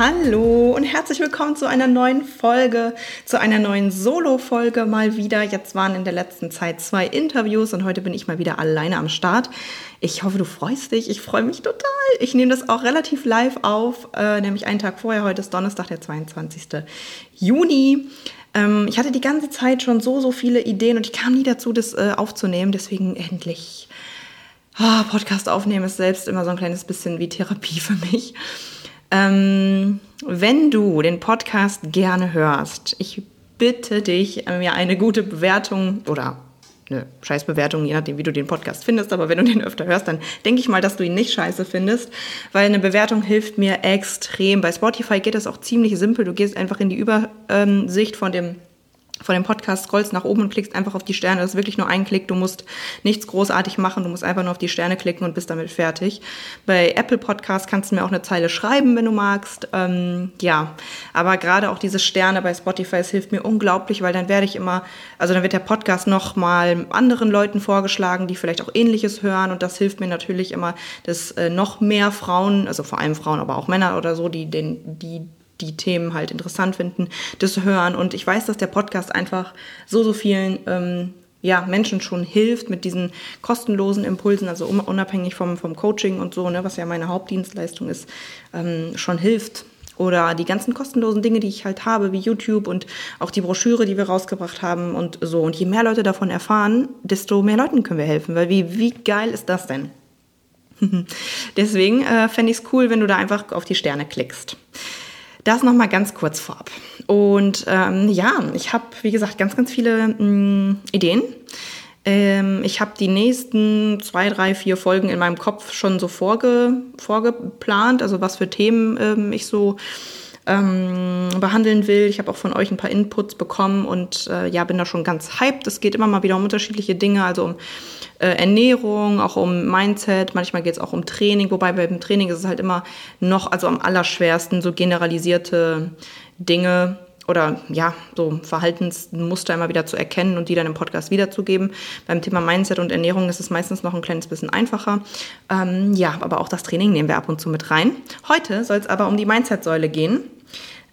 Hallo und herzlich willkommen zu einer neuen Folge, zu einer neuen Solo-Folge mal wieder. Jetzt waren in der letzten Zeit zwei Interviews und heute bin ich mal wieder alleine am Start. Ich hoffe, du freust dich. Ich freue mich total. Ich nehme das auch relativ live auf, äh, nämlich einen Tag vorher. Heute ist Donnerstag, der 22. Juni. Ähm, ich hatte die ganze Zeit schon so, so viele Ideen und ich kam nie dazu, das äh, aufzunehmen. Deswegen endlich. Oh, Podcast aufnehmen ist selbst immer so ein kleines bisschen wie Therapie für mich. Ähm, wenn du den Podcast gerne hörst, ich bitte dich, mir eine gute Bewertung oder eine Scheißbewertung, je nachdem, wie du den Podcast findest. Aber wenn du den öfter hörst, dann denke ich mal, dass du ihn nicht scheiße findest, weil eine Bewertung hilft mir extrem. Bei Spotify geht das auch ziemlich simpel. Du gehst einfach in die Übersicht von dem von dem Podcast scrollst nach oben und klickst einfach auf die Sterne. Das ist wirklich nur ein Klick. Du musst nichts großartig machen. Du musst einfach nur auf die Sterne klicken und bist damit fertig. Bei Apple Podcast kannst du mir auch eine Zeile schreiben, wenn du magst. Ähm, ja, aber gerade auch diese Sterne bei Spotify, es hilft mir unglaublich, weil dann werde ich immer, also dann wird der Podcast noch mal anderen Leuten vorgeschlagen, die vielleicht auch Ähnliches hören. Und das hilft mir natürlich immer, dass äh, noch mehr Frauen, also vor allem Frauen, aber auch Männer oder so, die den, die die Themen halt interessant finden, das hören. Und ich weiß, dass der Podcast einfach so, so vielen ähm, ja, Menschen schon hilft mit diesen kostenlosen Impulsen, also unabhängig vom, vom Coaching und so, ne, was ja meine Hauptdienstleistung ist, ähm, schon hilft. Oder die ganzen kostenlosen Dinge, die ich halt habe, wie YouTube und auch die Broschüre, die wir rausgebracht haben und so. Und je mehr Leute davon erfahren, desto mehr Leuten können wir helfen. Weil wie, wie geil ist das denn? Deswegen äh, fände ich es cool, wenn du da einfach auf die Sterne klickst. Das nochmal ganz kurz vorab. Und ähm, ja, ich habe, wie gesagt, ganz, ganz viele mh, mm, Ideen. Ähm, ich habe die nächsten zwei, drei, vier Folgen in meinem Kopf schon so vorge, vorgeplant, also was für Themen ähm, ich so ähm, behandeln will. Ich habe auch von euch ein paar Inputs bekommen und äh, ja, bin da schon ganz hyped. Es geht immer mal wieder um unterschiedliche Dinge, also um äh, Ernährung, auch um Mindset, manchmal geht es auch um Training, wobei beim Training ist es halt immer noch, also am allerschwersten, so generalisierte Dinge oder ja, so Verhaltensmuster immer wieder zu erkennen und die dann im Podcast wiederzugeben. Beim Thema Mindset und Ernährung ist es meistens noch ein kleines bisschen einfacher. Ähm, ja, aber auch das Training nehmen wir ab und zu mit rein. Heute soll es aber um die Mindset-Säule gehen.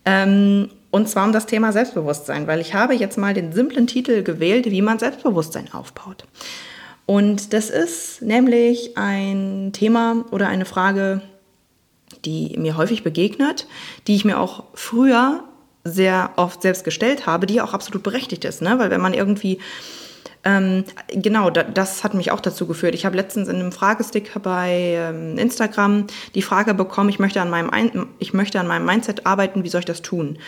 Ähm, und zwar um das Thema Selbstbewusstsein, weil ich habe jetzt mal den simplen Titel gewählt, wie man Selbstbewusstsein aufbaut. Und das ist nämlich ein Thema oder eine Frage, die mir häufig begegnet, die ich mir auch früher sehr oft selbst gestellt habe, die auch absolut berechtigt ist. Ne? Weil wenn man irgendwie ähm, genau, da, das hat mich auch dazu geführt. Ich habe letztens in einem Fragestick bei ähm, Instagram die Frage bekommen, ich möchte, an meinem Ein ich möchte an meinem Mindset arbeiten, wie soll ich das tun?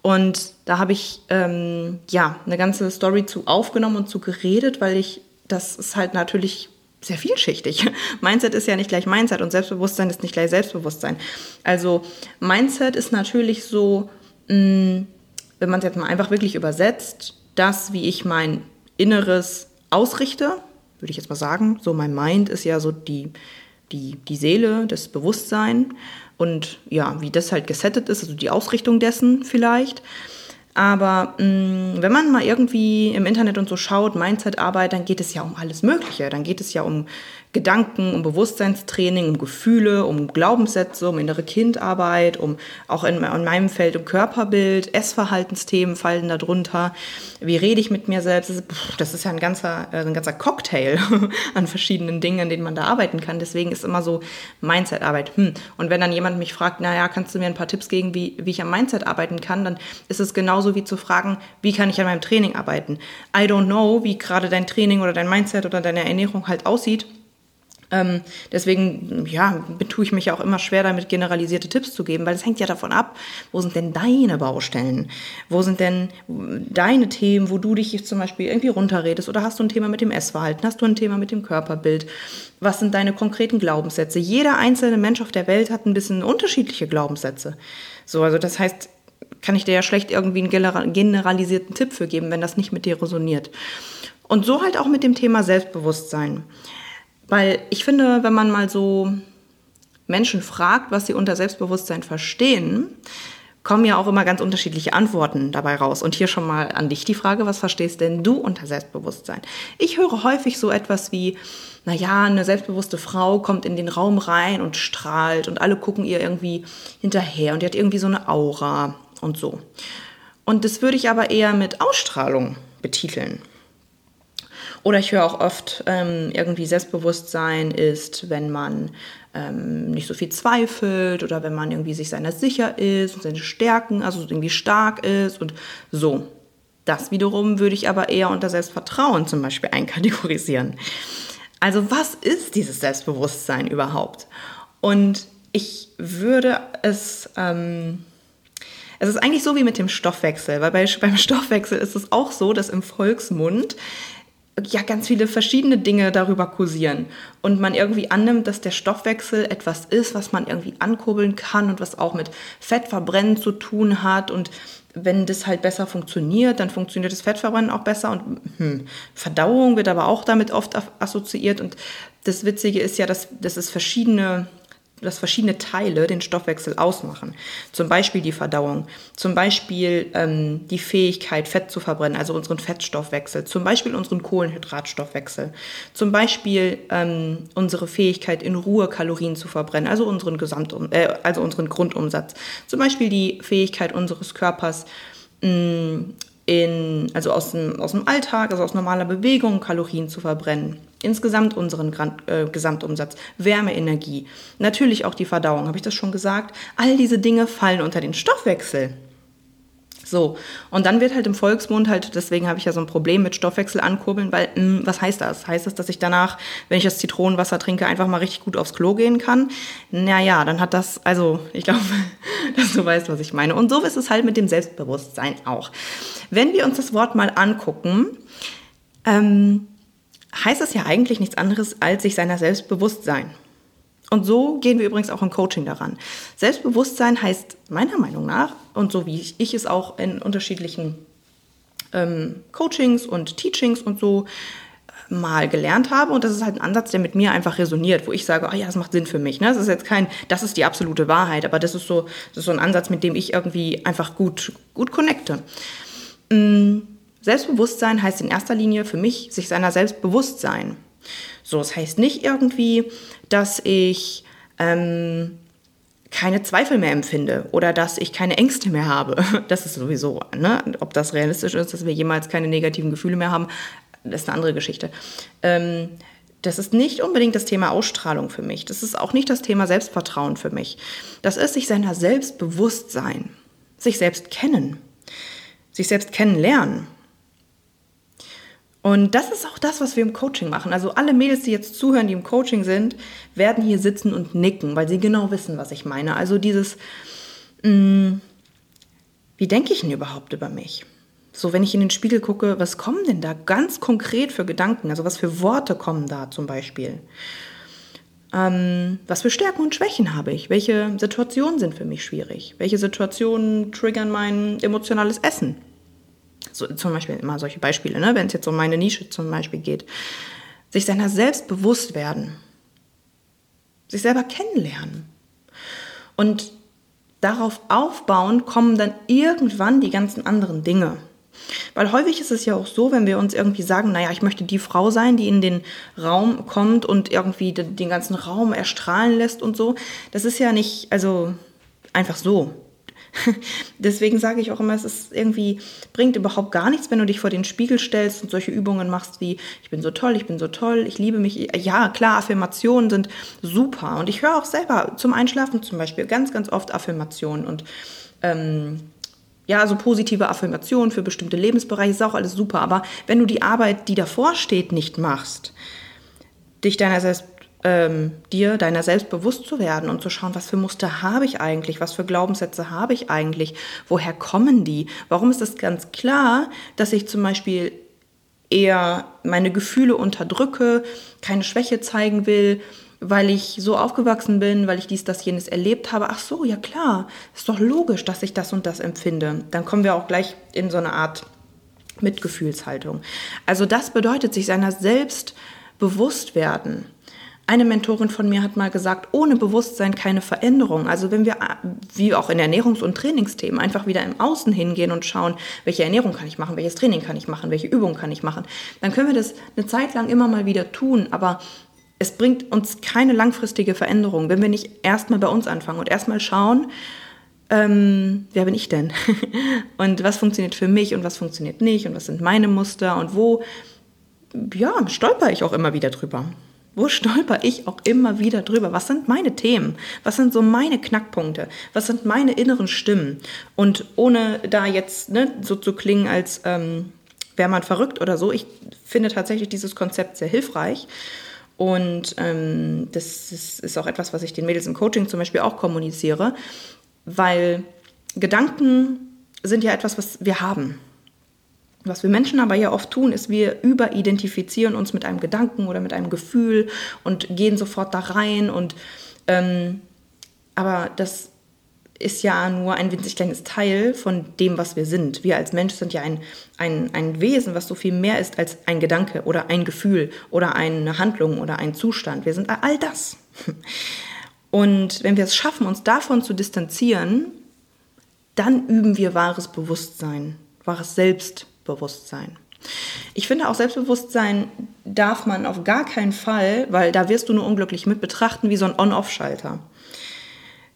Und da habe ich ähm, ja eine ganze Story zu aufgenommen und zu geredet, weil ich, das ist halt natürlich sehr vielschichtig. Mindset ist ja nicht gleich Mindset und Selbstbewusstsein ist nicht gleich Selbstbewusstsein. Also Mindset ist natürlich so, mh, mm, wenn man es jetzt mal einfach wirklich übersetzt, das, wie ich mein Inneres ausrichte, würde ich jetzt mal sagen. So mein Mind ist ja so die, die, die Seele, das Bewusstsein und ja, wie das halt gesettet ist, also die Ausrichtung dessen vielleicht. Aber mh, mm, wenn man mal irgendwie im Internet und so schaut, Mindset-Arbeit, dann geht es ja um alles Mögliche. Dann geht es ja um Gedanken, um Bewusstseinstraining, um Gefühle, um Glaubenssätze, um innere Kindarbeit, um auch in, in meinem Feld um Körperbild, Essverhaltensthemen fallen darunter. Wie rede ich mit mir selbst? Das ist, das ist ja ein ganzer, äh, ein ganzer Cocktail an verschiedenen Dingen, an denen man da arbeiten kann. Deswegen ist immer so Mindset-Arbeit. Hm. Und wenn dann jemand mich fragt, naja, kannst du mir ein paar Tipps geben, wie, wie ich am Mindset arbeiten kann, dann ist es genauso wie zu fragen, wie kann ich an meinem Training arbeiten? I don't know, wie gerade dein Training oder dein Mindset oder deine Ernährung halt aussieht. Ähm, deswegen, ja, tue ich mich auch immer schwer damit, generalisierte Tipps zu geben, weil es hängt ja davon ab, wo sind denn deine Baustellen? Wo sind denn deine Themen, wo du dich zum Beispiel irgendwie runterredest? Oder hast du ein Thema mit dem Essverhalten? Hast du ein Thema mit dem Körperbild? Was sind deine konkreten Glaubenssätze? Jeder einzelne Mensch auf der Welt hat ein bisschen unterschiedliche Glaubenssätze. So, also das heißt, kann ich dir ja schlecht irgendwie einen generalisierten Tipp für geben, wenn das nicht mit dir resoniert. Und so halt auch mit dem Thema Selbstbewusstsein. Weil ich finde, wenn man mal so Menschen fragt, was sie unter Selbstbewusstsein verstehen, kommen ja auch immer ganz unterschiedliche Antworten dabei raus. Und hier schon mal an dich die Frage, was verstehst denn du unter Selbstbewusstsein? Ich höre häufig so etwas wie, naja, eine selbstbewusste Frau kommt in den Raum rein und strahlt und alle gucken ihr irgendwie hinterher und die hat irgendwie so eine Aura und so. Und das würde ich aber eher mit Ausstrahlung betiteln. Oder ich höre auch oft, ähm, irgendwie Selbstbewusstsein ist, wenn man ähm, nicht so viel zweifelt oder wenn man irgendwie sich seiner sicher ist und seine Stärken, also irgendwie stark ist und so. Das wiederum würde ich aber eher unter Selbstvertrauen zum Beispiel einkategorisieren. Also was ist dieses Selbstbewusstsein überhaupt? Und ich würde es, ähm, es ist eigentlich so wie mit dem Stoffwechsel, weil bei, beim Stoffwechsel ist es auch so, dass im Volksmund ja ganz viele verschiedene Dinge darüber kursieren. Und man irgendwie annimmt, dass der Stoffwechsel etwas ist, was man irgendwie ankurbeln kann und was auch mit Fettverbrennen zu tun hat. Und wenn das halt besser funktioniert, dann funktioniert das Fettverbrennen auch besser. Und hm, Verdauung wird aber auch damit oft assoziiert. Und das Witzige ist ja, dass, dass es verschiedene dass verschiedene Teile den Stoffwechsel ausmachen. Zum Beispiel die Verdauung, zum Beispiel ähm, die Fähigkeit, Fett zu verbrennen, also unseren Fettstoffwechsel, zum Beispiel unseren Kohlenhydratstoffwechsel, zum Beispiel ähm, unsere Fähigkeit, in Ruhe Kalorien zu verbrennen, also unseren, Gesamt äh, also unseren Grundumsatz, zum Beispiel die Fähigkeit unseres Körpers, mh, in, also aus dem, aus dem Alltag, also aus normaler Bewegung Kalorien zu verbrennen. Insgesamt unseren äh, Gesamtumsatz, Wärmeenergie, natürlich auch die Verdauung, habe ich das schon gesagt? All diese Dinge fallen unter den Stoffwechsel. So, und dann wird halt im Volksmund halt, deswegen habe ich ja so ein Problem mit Stoffwechsel ankurbeln, weil, mh, hm, was heißt das? Heißt das, dass ich danach, wenn ich das Zitronenwasser trinke, einfach mal richtig gut aufs Klo gehen kann? Naja, dann hat das, also ich glaube, dass du weißt, was ich meine. Und so ist es halt mit dem Selbstbewusstsein auch. Wenn wir uns das Wort mal angucken, ähm, heißt es ja eigentlich nichts anderes, als sich seiner selbst bewusst sein. Und so gehen wir übrigens auch im Coaching daran. Selbstbewusstsein heißt meiner Meinung nach, und so wie ich, es auch in unterschiedlichen ähm, Coachings und Teachings und so äh, mal gelernt habe und das ist halt ein Ansatz, der mit mir einfach resoniert, wo ich sage, oh ja, das macht Sinn für mich. Ne? Das ist jetzt kein, das ist die absolute Wahrheit, aber das ist so, das ist so ein Ansatz, mit dem ich irgendwie einfach gut, gut connecte. Mm, Selbstbewusstsein heißt in erster Linie für mich, sich seiner selbst bewusst sein. So, das heißt nicht irgendwie, dass ich ähm, keine Zweifel mehr empfinde oder dass ich keine Ängste mehr habe. Das ist sowieso, ne? ob das realistisch ist, dass wir jemals keine negativen Gefühle mehr haben, das ist eine andere Geschichte. Ähm, das ist nicht unbedingt das Thema Ausstrahlung für mich. Das ist auch nicht das Thema Selbstvertrauen für mich. Das ist sich seiner selbst bewusst sein, sich selbst kennen, sich selbst kennenlernen. Und das ist auch das, was wir im Coaching machen. Also alle Mädels, die jetzt zuhören, die im Coaching sind, werden hier sitzen und nicken, weil sie genau wissen, was ich meine. Also dieses, mh, mm, wie denke ich denn überhaupt über mich? So, wenn ich in den Spiegel gucke, was kommen denn da ganz konkret für Gedanken? Also was für Worte kommen da zum Beispiel? Ähm, was für Stärken und Schwächen habe ich? Welche Situationen sind für mich schwierig? Welche Situationen triggern mein emotionales Essen? So, zum Beispiel immer solche Beispiele, ne? wenn es jetzt um meine Nische zum Beispiel geht. Sich seiner selbst bewusst werden. Sich selber kennenlernen. Und darauf aufbauen kommen dann irgendwann die ganzen anderen Dinge. Weil häufig ist es ja auch so, wenn wir uns irgendwie sagen, naja, ich möchte die Frau sein, die in den Raum kommt und irgendwie den ganzen Raum erstrahlen lässt und so. Das ist ja nicht, also einfach so. Deswegen sage ich auch immer, es ist irgendwie, bringt überhaupt gar nichts, wenn du dich vor den Spiegel stellst und solche Übungen machst wie, ich bin so toll, ich bin so toll, ich liebe mich. Ja, klar, Affirmationen sind super. Und ich höre auch selber zum Einschlafen zum Beispiel ganz, ganz oft Affirmationen und ähm, ja, also positive Affirmationen für bestimmte Lebensbereiche ist auch alles super. Aber wenn du die Arbeit, die davor steht, nicht machst, dich deiner selbst ähm, dir deiner selbst bewusst zu werden und zu schauen, was für Muster habe ich eigentlich, was für Glaubenssätze habe ich eigentlich, woher kommen die? Warum ist es ganz klar, dass ich zum Beispiel eher meine Gefühle unterdrücke, keine Schwäche zeigen will, weil ich so aufgewachsen bin, weil ich dies, das, jenes erlebt habe. Ach so, ja klar, ist doch logisch, dass ich das und das empfinde. Dann kommen wir auch gleich in so eine Art Mitgefühlshaltung. Also das bedeutet, sich seiner selbst bewusst werden. Eine Mentorin von mir hat mal gesagt, ohne Bewusstsein keine Veränderung. Also wenn wir, wie auch in Ernährungs- und Trainingsthemen, einfach wieder im Außen hingehen und schauen, welche Ernährung kann ich machen, welches Training kann ich machen, welche Übungen kann ich machen, dann können wir das eine Zeit lang immer mal wieder tun. Aber es bringt uns keine langfristige Veränderung, wenn wir nicht erstmal bei uns anfangen und erstmal schauen, ähm, wer bin ich denn? und was funktioniert für mich und was funktioniert nicht und was sind meine Muster und wo, ja, stolper ich auch immer wieder drüber. Wo stolper ich auch immer wieder drüber? Was sind meine Themen? Was sind so meine Knackpunkte? Was sind meine inneren Stimmen? Und ohne da jetzt ne, so zu klingen, als ähm, wäre man verrückt oder so, ich finde tatsächlich dieses Konzept sehr hilfreich. Und ähm, das, das ist auch etwas, was ich den Mädels im Coaching zum Beispiel auch kommuniziere, weil Gedanken sind ja etwas, was wir haben. Was wir Menschen aber ja oft tun, ist, wir überidentifizieren uns mit einem Gedanken oder mit einem Gefühl und gehen sofort da rein. Und ähm, aber das ist ja nur ein winzig kleines Teil von dem, was wir sind. Wir als Mensch sind ja ein, ein, ein Wesen, was so viel mehr ist als ein Gedanke oder ein Gefühl oder eine Handlung oder ein Zustand. Wir sind all das. Und wenn wir es schaffen, uns davon zu distanzieren, dann üben wir wahres Bewusstsein, wahres Selbstbewusstsein. Selbstbewusstsein. Ich finde auch Selbstbewusstsein darf man auf gar keinen Fall, weil da wirst du nur unglücklich mit betrachten wie so ein On-Off-Schalter.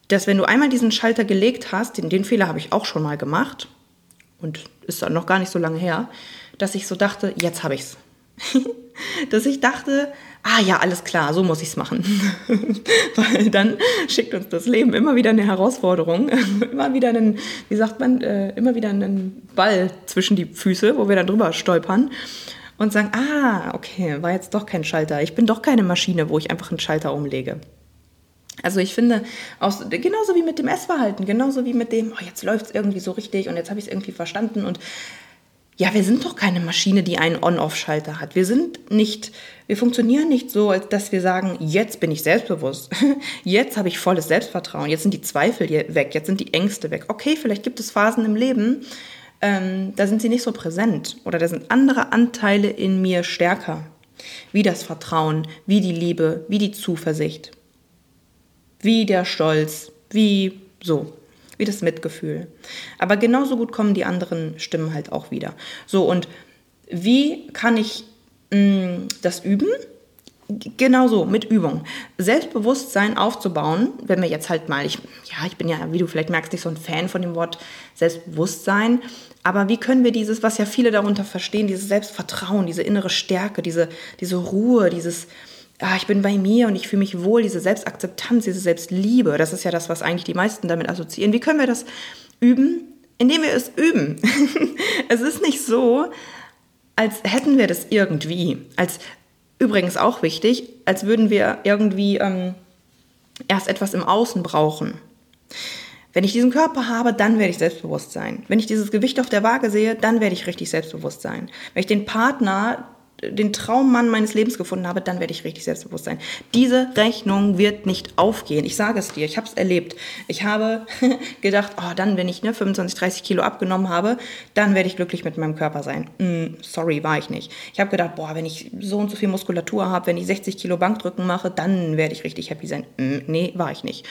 Dass wenn du einmal diesen Schalter gelegt hast, den, den Fehler habe ich auch schon mal gemacht und ist dann noch gar nicht so lange her, dass ich so dachte, jetzt habe ich es. dass ich dachte, ah ja, alles klar, so muss ich es machen. Weil dann schickt uns das Leben immer wieder eine Herausforderung, immer wieder einen, wie sagt man, äh, immer wieder einen Ball zwischen die Füße, wo wir dann drüber stolpern und sagen, ah, okay, war jetzt doch kein Schalter. Ich bin doch keine Maschine, wo ich einfach einen Schalter umlege. Also ich finde, aus, genauso wie mit dem Essverhalten, genauso wie mit dem, oh, jetzt läuft es irgendwie so richtig und jetzt habe ich es irgendwie verstanden und ja, wir sind doch keine Maschine, die einen On-Off-Schalter hat. Wir sind nicht, wir funktionieren nicht so, als dass wir sagen, jetzt bin ich selbstbewusst. Jetzt habe ich volles Selbstvertrauen. Jetzt sind die Zweifel weg. Jetzt sind die Ängste weg. Okay, vielleicht gibt es Phasen im Leben, ähm, da sind sie nicht so präsent. Oder da sind andere Anteile in mir stärker. Wie das Vertrauen, wie die Liebe, wie die Zuversicht. Wie der Stolz, wie so wie das Mitgefühl. Aber genauso gut kommen die anderen Stimmen halt auch wieder. So, und wie kann ich mh, mm, das üben? Genauso, mit Übung. Selbstbewusstsein aufzubauen, wenn wir jetzt halt mal, ich, ja, ich bin ja, wie du vielleicht merkst, nicht so ein Fan von dem Wort Selbstbewusstsein, aber wie können wir dieses, was ja viele darunter verstehen, dieses Selbstvertrauen, diese innere Stärke, diese, diese Ruhe, dieses, ah, ich bin bei mir und ich fühle mich wohl, diese Selbstakzeptanz, diese Selbstliebe, das ist ja das, was eigentlich die meisten damit assoziieren. Wie können wir das üben? Indem wir es üben. es ist nicht so, als hätten wir das irgendwie. Als übrigens auch wichtig, als würden wir irgendwie ähm, erst etwas im Außen brauchen. Wenn ich diesen Körper habe, dann werde ich selbstbewusst sein. Wenn ich dieses Gewicht auf der Waage sehe, dann werde ich richtig selbstbewusst sein. Wenn ich den Partner den Traummann meines Lebens gefunden habe, dann werde ich richtig selbstbewusst sein. Diese Rechnung wird nicht aufgehen. Ich sage es dir, ich habe es erlebt. Ich habe gedacht, oh, dann, wenn ich ne, 25, 30 Kilo abgenommen habe, dann werde ich glücklich mit meinem Körper sein. Mm, sorry, war ich nicht. Ich habe gedacht, boah, wenn ich so und so viel Muskulatur habe, wenn ich 60 Kilo Bankdrücken mache, dann werde ich richtig happy sein. Mm, nee, war ich nicht.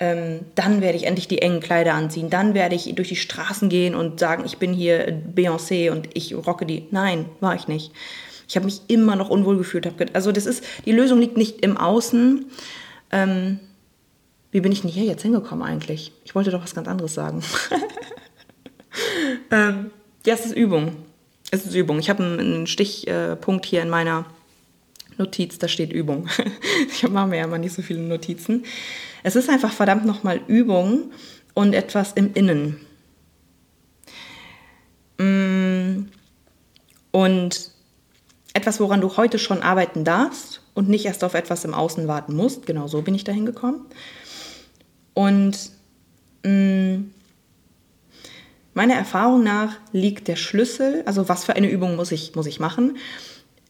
Ähm, dann werde ich endlich die engen Kleider anziehen. Dann werde ich durch die Straßen gehen und sagen, ich bin hier Beyoncé und ich rocke die. Nein, war ich nicht. Ich habe mich immer noch unwohl gefühlt. Also das ist, die Lösung liegt nicht im Außen. Ähm, wie bin ich denn hier jetzt hingekommen eigentlich? Ich wollte doch was ganz anderes sagen. ähm, ja, es ist Übung. Es ist Übung. Ich habe einen Stichpunkt hier in meiner Notiz, da steht Übung. ich mache mir ja immer nicht so viele Notizen. Es ist einfach verdammt nochmal Übung und etwas im Innen. Mm. Und etwas, woran du heute schon arbeiten darfst und nicht erst auf etwas im Außen warten musst. Genau so bin ich dahin gekommen. Und mh, mm, Meiner Erfahrung nach liegt der Schlüssel, also was für eine Übung muss ich, muss ich machen,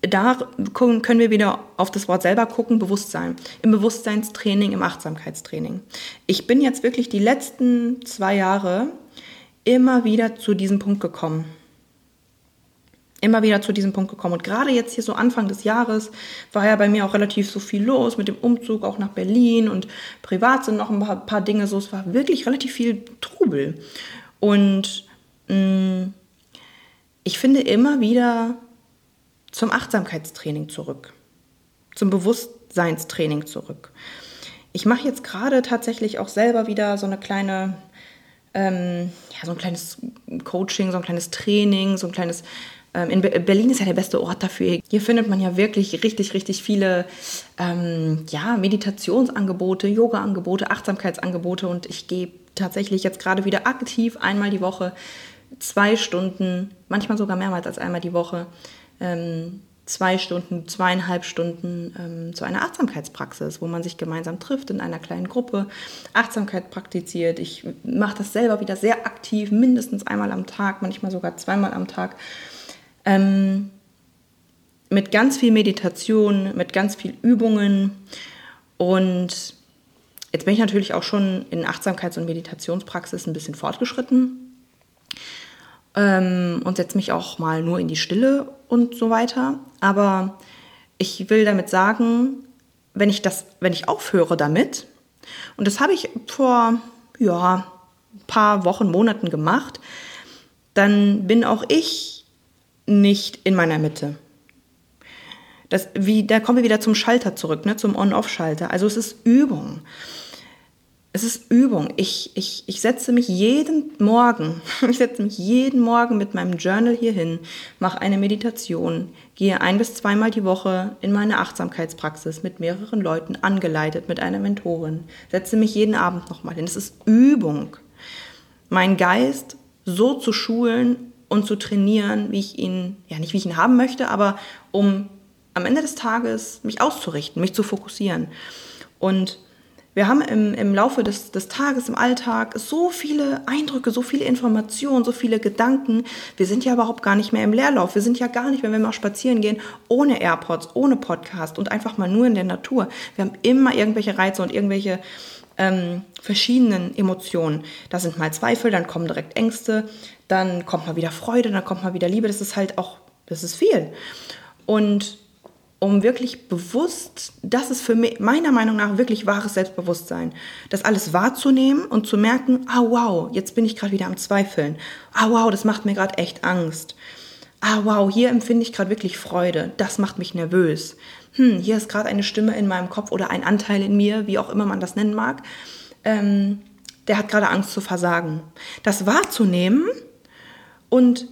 da können wir wieder auf das Wort selber gucken, Bewusstsein. Im Bewusstseinstraining, im Achtsamkeitstraining. Ich bin jetzt wirklich die letzten zwei Jahre immer wieder zu diesem Punkt gekommen. Immer wieder zu diesem Punkt gekommen. Und gerade jetzt hier so Anfang des Jahres war ja bei mir auch relativ so viel los mit dem Umzug auch nach Berlin und privat sind noch ein paar, paar Dinge so. Es war wirklich relativ viel Trubel. Und mh, mm, ich finde immer wieder zum Achtsamkeitstraining zurück, zum Bewusstseinstraining zurück. Ich mache jetzt gerade tatsächlich auch selber wieder so eine kleine, ähm, ja, so ein kleines Coaching, so ein kleines Training, so ein kleines. Ähm, in Berlin ist ja der beste Ort dafür. Hier findet man ja wirklich richtig, richtig viele ähm, ja, Meditationsangebote, Yoga-Angebote, Achtsamkeitsangebote und ich gehe tatsächlich jetzt gerade wieder aktiv einmal die Woche zwei Stunden, manchmal sogar mehrmals als einmal die Woche ähm, zwei Stunden, zweieinhalb Stunden ähm, zu einer Achtsamkeitspraxis, wo man sich gemeinsam trifft in einer kleinen Gruppe, Achtsamkeit praktiziert. Ich mache das selber wieder sehr aktiv, mindestens einmal am Tag, manchmal sogar zweimal am Tag. Ähm, mit ganz viel Meditation, mit ganz viel Übungen. Und jetzt bin ich natürlich auch schon in Achtsamkeits- und Meditationspraxis ein bisschen fortgeschritten ähm, und setze mich auch mal nur in die Stille und so weiter. Aber ich will damit sagen, wenn ich das, wenn ich aufhöre damit, und das habe ich vor ja, ein paar Wochen, Monaten gemacht, dann bin auch ich nicht in meiner Mitte. Das, wie, da kommen wir wieder zum Schalter zurück, ne, zum On-Off-Schalter. Also es ist Übung es ist Übung. Ich, ich, ich setze mich jeden Morgen, ich setze mich jeden Morgen mit meinem Journal hier hin, mache eine Meditation, gehe ein bis zweimal die Woche in meine Achtsamkeitspraxis mit mehreren Leuten angeleitet, mit einer Mentorin, setze mich jeden Abend nochmal hin. Es ist Übung. Mein Geist so zu schulen und zu trainieren, wie ich ihn, ja nicht wie ich ihn haben möchte, aber um am Ende des Tages mich auszurichten, mich zu fokussieren. Und wir haben im, im Laufe des, des Tages, im Alltag so viele Eindrücke, so viele Informationen, so viele Gedanken. Wir sind ja überhaupt gar nicht mehr im Leerlauf. Wir sind ja gar nicht, wenn wir mal spazieren gehen, ohne AirPods, ohne Podcast und einfach mal nur in der Natur. Wir haben immer irgendwelche Reize und irgendwelche ähm, verschiedenen Emotionen. Da sind mal Zweifel, dann kommen direkt Ängste, dann kommt mal wieder Freude, dann kommt mal wieder Liebe. Das ist halt auch, das ist viel. Und um wirklich bewusst, das ist für mich meiner Meinung nach wirklich wahres Selbstbewusstsein, das alles wahrzunehmen und zu merken, ah wow, jetzt bin ich gerade wieder am Zweifeln. Ah wow, das macht mir gerade echt Angst. Ah wow, hier empfinde ich gerade wirklich Freude. Das macht mich nervös. Hm, hier ist gerade eine Stimme in meinem Kopf oder ein Anteil in mir, wie auch immer man das nennen mag. Ähm, der hat gerade Angst zu versagen. Das wahrzunehmen und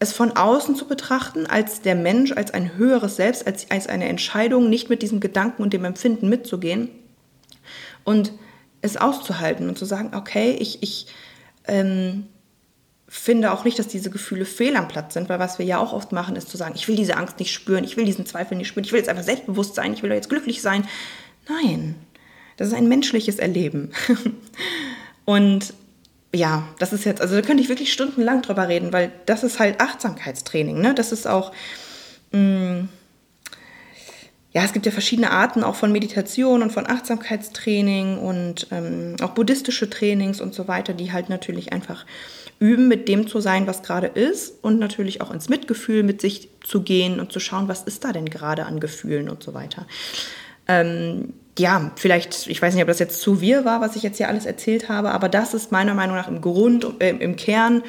es von außen zu betrachten, als der Mensch, als ein höheres Selbst, als, als eine Entscheidung, nicht mit diesem Gedanken und dem Empfinden mitzugehen und es auszuhalten und zu sagen, okay, ich, ich ähm, finde auch nicht, dass diese Gefühle fehl am Platz sind, weil was wir ja auch oft machen, ist zu sagen, ich will diese Angst nicht spüren, ich will diesen Zweifel nicht spüren, ich will jetzt einfach selbstbewusst sein, ich will jetzt glücklich sein. Nein, das ist ein menschliches Erleben. und ja, das ist jetzt, also da könnte ich wirklich stundenlang drüber reden, weil das ist halt Achtsamkeitstraining, ne? Das ist auch, mh, mm, ja, es gibt ja verschiedene Arten auch von Meditation und von Achtsamkeitstraining und ähm, auch buddhistische Trainings und so weiter, die halt natürlich einfach üben, mit dem zu sein, was gerade ist und natürlich auch ins Mitgefühl mit sich zu gehen und zu schauen, was ist da denn gerade an Gefühlen und so weiter. Ähm, ja, vielleicht, ich weiß nicht, ob das jetzt zu wir war, was ich jetzt hier alles erzählt habe, aber das ist meiner Meinung nach im Grund, äh, im Kern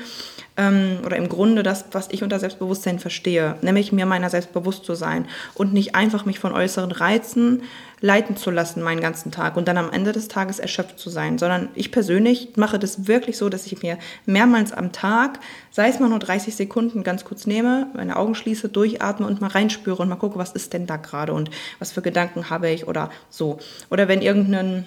ähm, oder im Grunde das, was ich unter Selbstbewusstsein verstehe, nämlich mir meiner selbst zu sein und nicht einfach mich von äußeren Reizen leiten zu lassen meinen ganzen Tag und dann am Ende des Tages erschöpft zu sein, sondern ich persönlich mache das wirklich so, dass ich mir mehrmals am Tag, sei es mal nur 30 Sekunden, ganz kurz nehme, meine Augen schließe, durchatme und mal reinspüre und mal gucke, was ist denn da gerade und was für Gedanken habe ich oder so. Oder wenn irgendein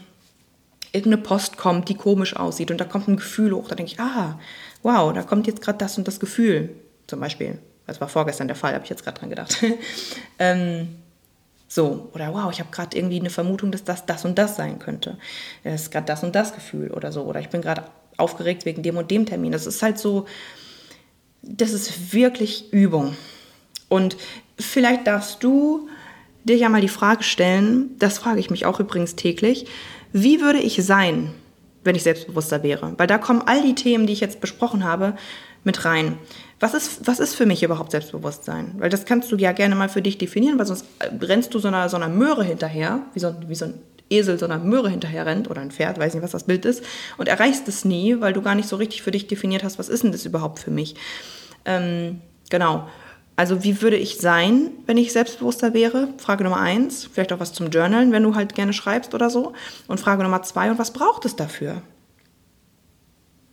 irgendeine Post kommt, die komisch aussieht und da kommt ein Gefühl hoch, da denke ich, ah, wow, da kommt jetzt gerade das und das Gefühl, zum Beispiel. Das war vorgestern der Fall, habe ich jetzt gerade dran gedacht. ähm, so, oder wow, ich habe gerade irgendwie eine Vermutung, dass das das und das sein könnte. Das ist gerade das und das Gefühl oder so. Oder ich bin gerade aufgeregt wegen dem und dem Termin. Das ist halt so, das ist wirklich Übung. Und vielleicht darfst du dir ja mal die Frage stellen, das frage ich mich auch übrigens täglich, wie würde ich sein, wenn ich selbstbewusster wäre? Weil da kommen all die Themen, die ich jetzt besprochen habe, mit rein. Was ist, was ist für mich überhaupt Selbstbewusstsein? Weil das kannst du ja gerne mal für dich definieren, weil sonst rennst du so einer, so einer Möhre hinterher, wie so, wie so ein Esel so einer Möhre hinterher rennt oder ein Pferd, weiß nicht, was das Bild ist, und erreichst es nie, weil du gar nicht so richtig für dich definiert hast, was ist denn das überhaupt für mich? Ähm, genau. Also wie würde ich sein, wenn ich selbstbewusster wäre? Frage Nummer eins, vielleicht auch was zum Journalen, wenn du halt gerne schreibst oder so. Und Frage Nummer zwei, und was braucht es dafür?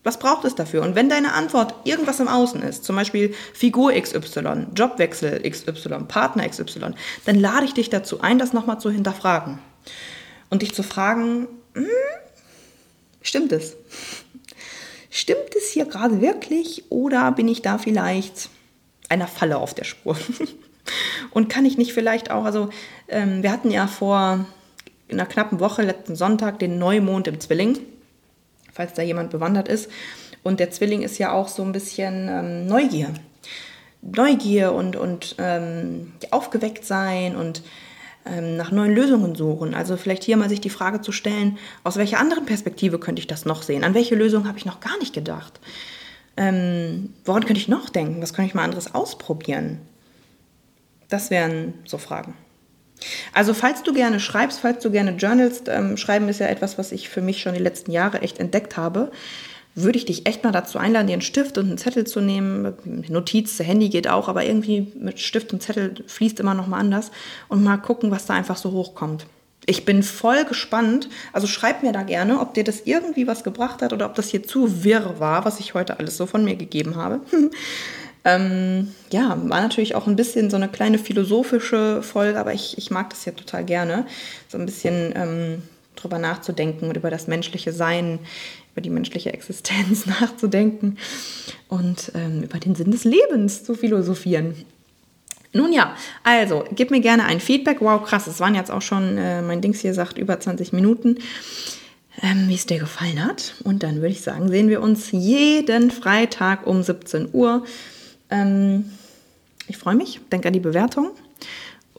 Was braucht es dafür? Und wenn deine Antwort irgendwas im Außen ist, zum Beispiel Figur XY, Jobwechsel XY, Partner XY, dann lade ich dich dazu ein, das nochmal zu hinterfragen. Und dich zu fragen, hm, stimmt es? Stimmt es hier gerade wirklich oder bin ich da vielleicht einer Falle auf der Spur? Und kann ich nicht vielleicht auch, also ähm, wir hatten ja vor einer knappen Woche, letzten Sonntag, den Neumond im Zwilling, falls da jemand bewandert ist. Und der Zwilling ist ja auch so ein bisschen ähm, Neugier. Neugier und, und ähm, aufgeweckt sein und ähm, nach neuen Lösungen suchen. Also vielleicht hier mal sich die Frage zu stellen, aus welcher anderen Perspektive könnte ich das noch sehen? An welche Lösung habe ich noch gar nicht gedacht? Ähm, woran könnte ich noch denken? Was könnte ich mal anderes ausprobieren? Das wären so Fragen. Also falls du gerne schreibst, falls du gerne journalst, ähm, schreiben ist ja etwas, was ich für mich schon die letzten Jahre echt entdeckt habe würde ich dich echt mal dazu einladen, dir einen Stift und einen Zettel zu nehmen. Notiz, Handy geht auch, aber irgendwie mit Stift und Zettel fließt immer noch mal anders und mal gucken, was da einfach so hochkommt. Ich bin voll gespannt. Also schreib mir da gerne, ob dir das irgendwie was gebracht hat oder ob das hier zu wirr war, was ich heute alles so von mir gegeben habe. ähm, ja, war natürlich auch ein bisschen so eine kleine philosophische Folge, aber ich, ich mag das ja total gerne. So ein bisschen ähm, drüber nachzudenken und über das menschliche Sein, über die menschliche Existenz nachzudenken und ähm, über den Sinn des Lebens zu philosophieren. Nun ja, also gib mir gerne ein Feedback. Wow, krass, es waren jetzt auch schon, äh, mein Dings hier sagt, über 20 Minuten. Ähm, wie es dir gefallen hat. Und dann würde ich sagen, sehen wir uns jeden Freitag um 17 Uhr. Ähm, ich freue mich, denke an die Bewertung.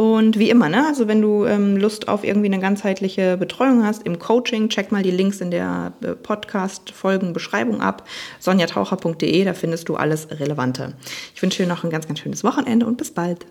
Und wie immer, ne? also wenn du ähm, Lust auf irgendwie eine ganzheitliche Betreuung hast im Coaching, check mal die Links in der äh, Podcast-Folgenbeschreibung ab. sonjataucher.de, da findest du alles Relevante. Ich wünsche dir noch ein ganz, ganz schönes Wochenende und bis bald.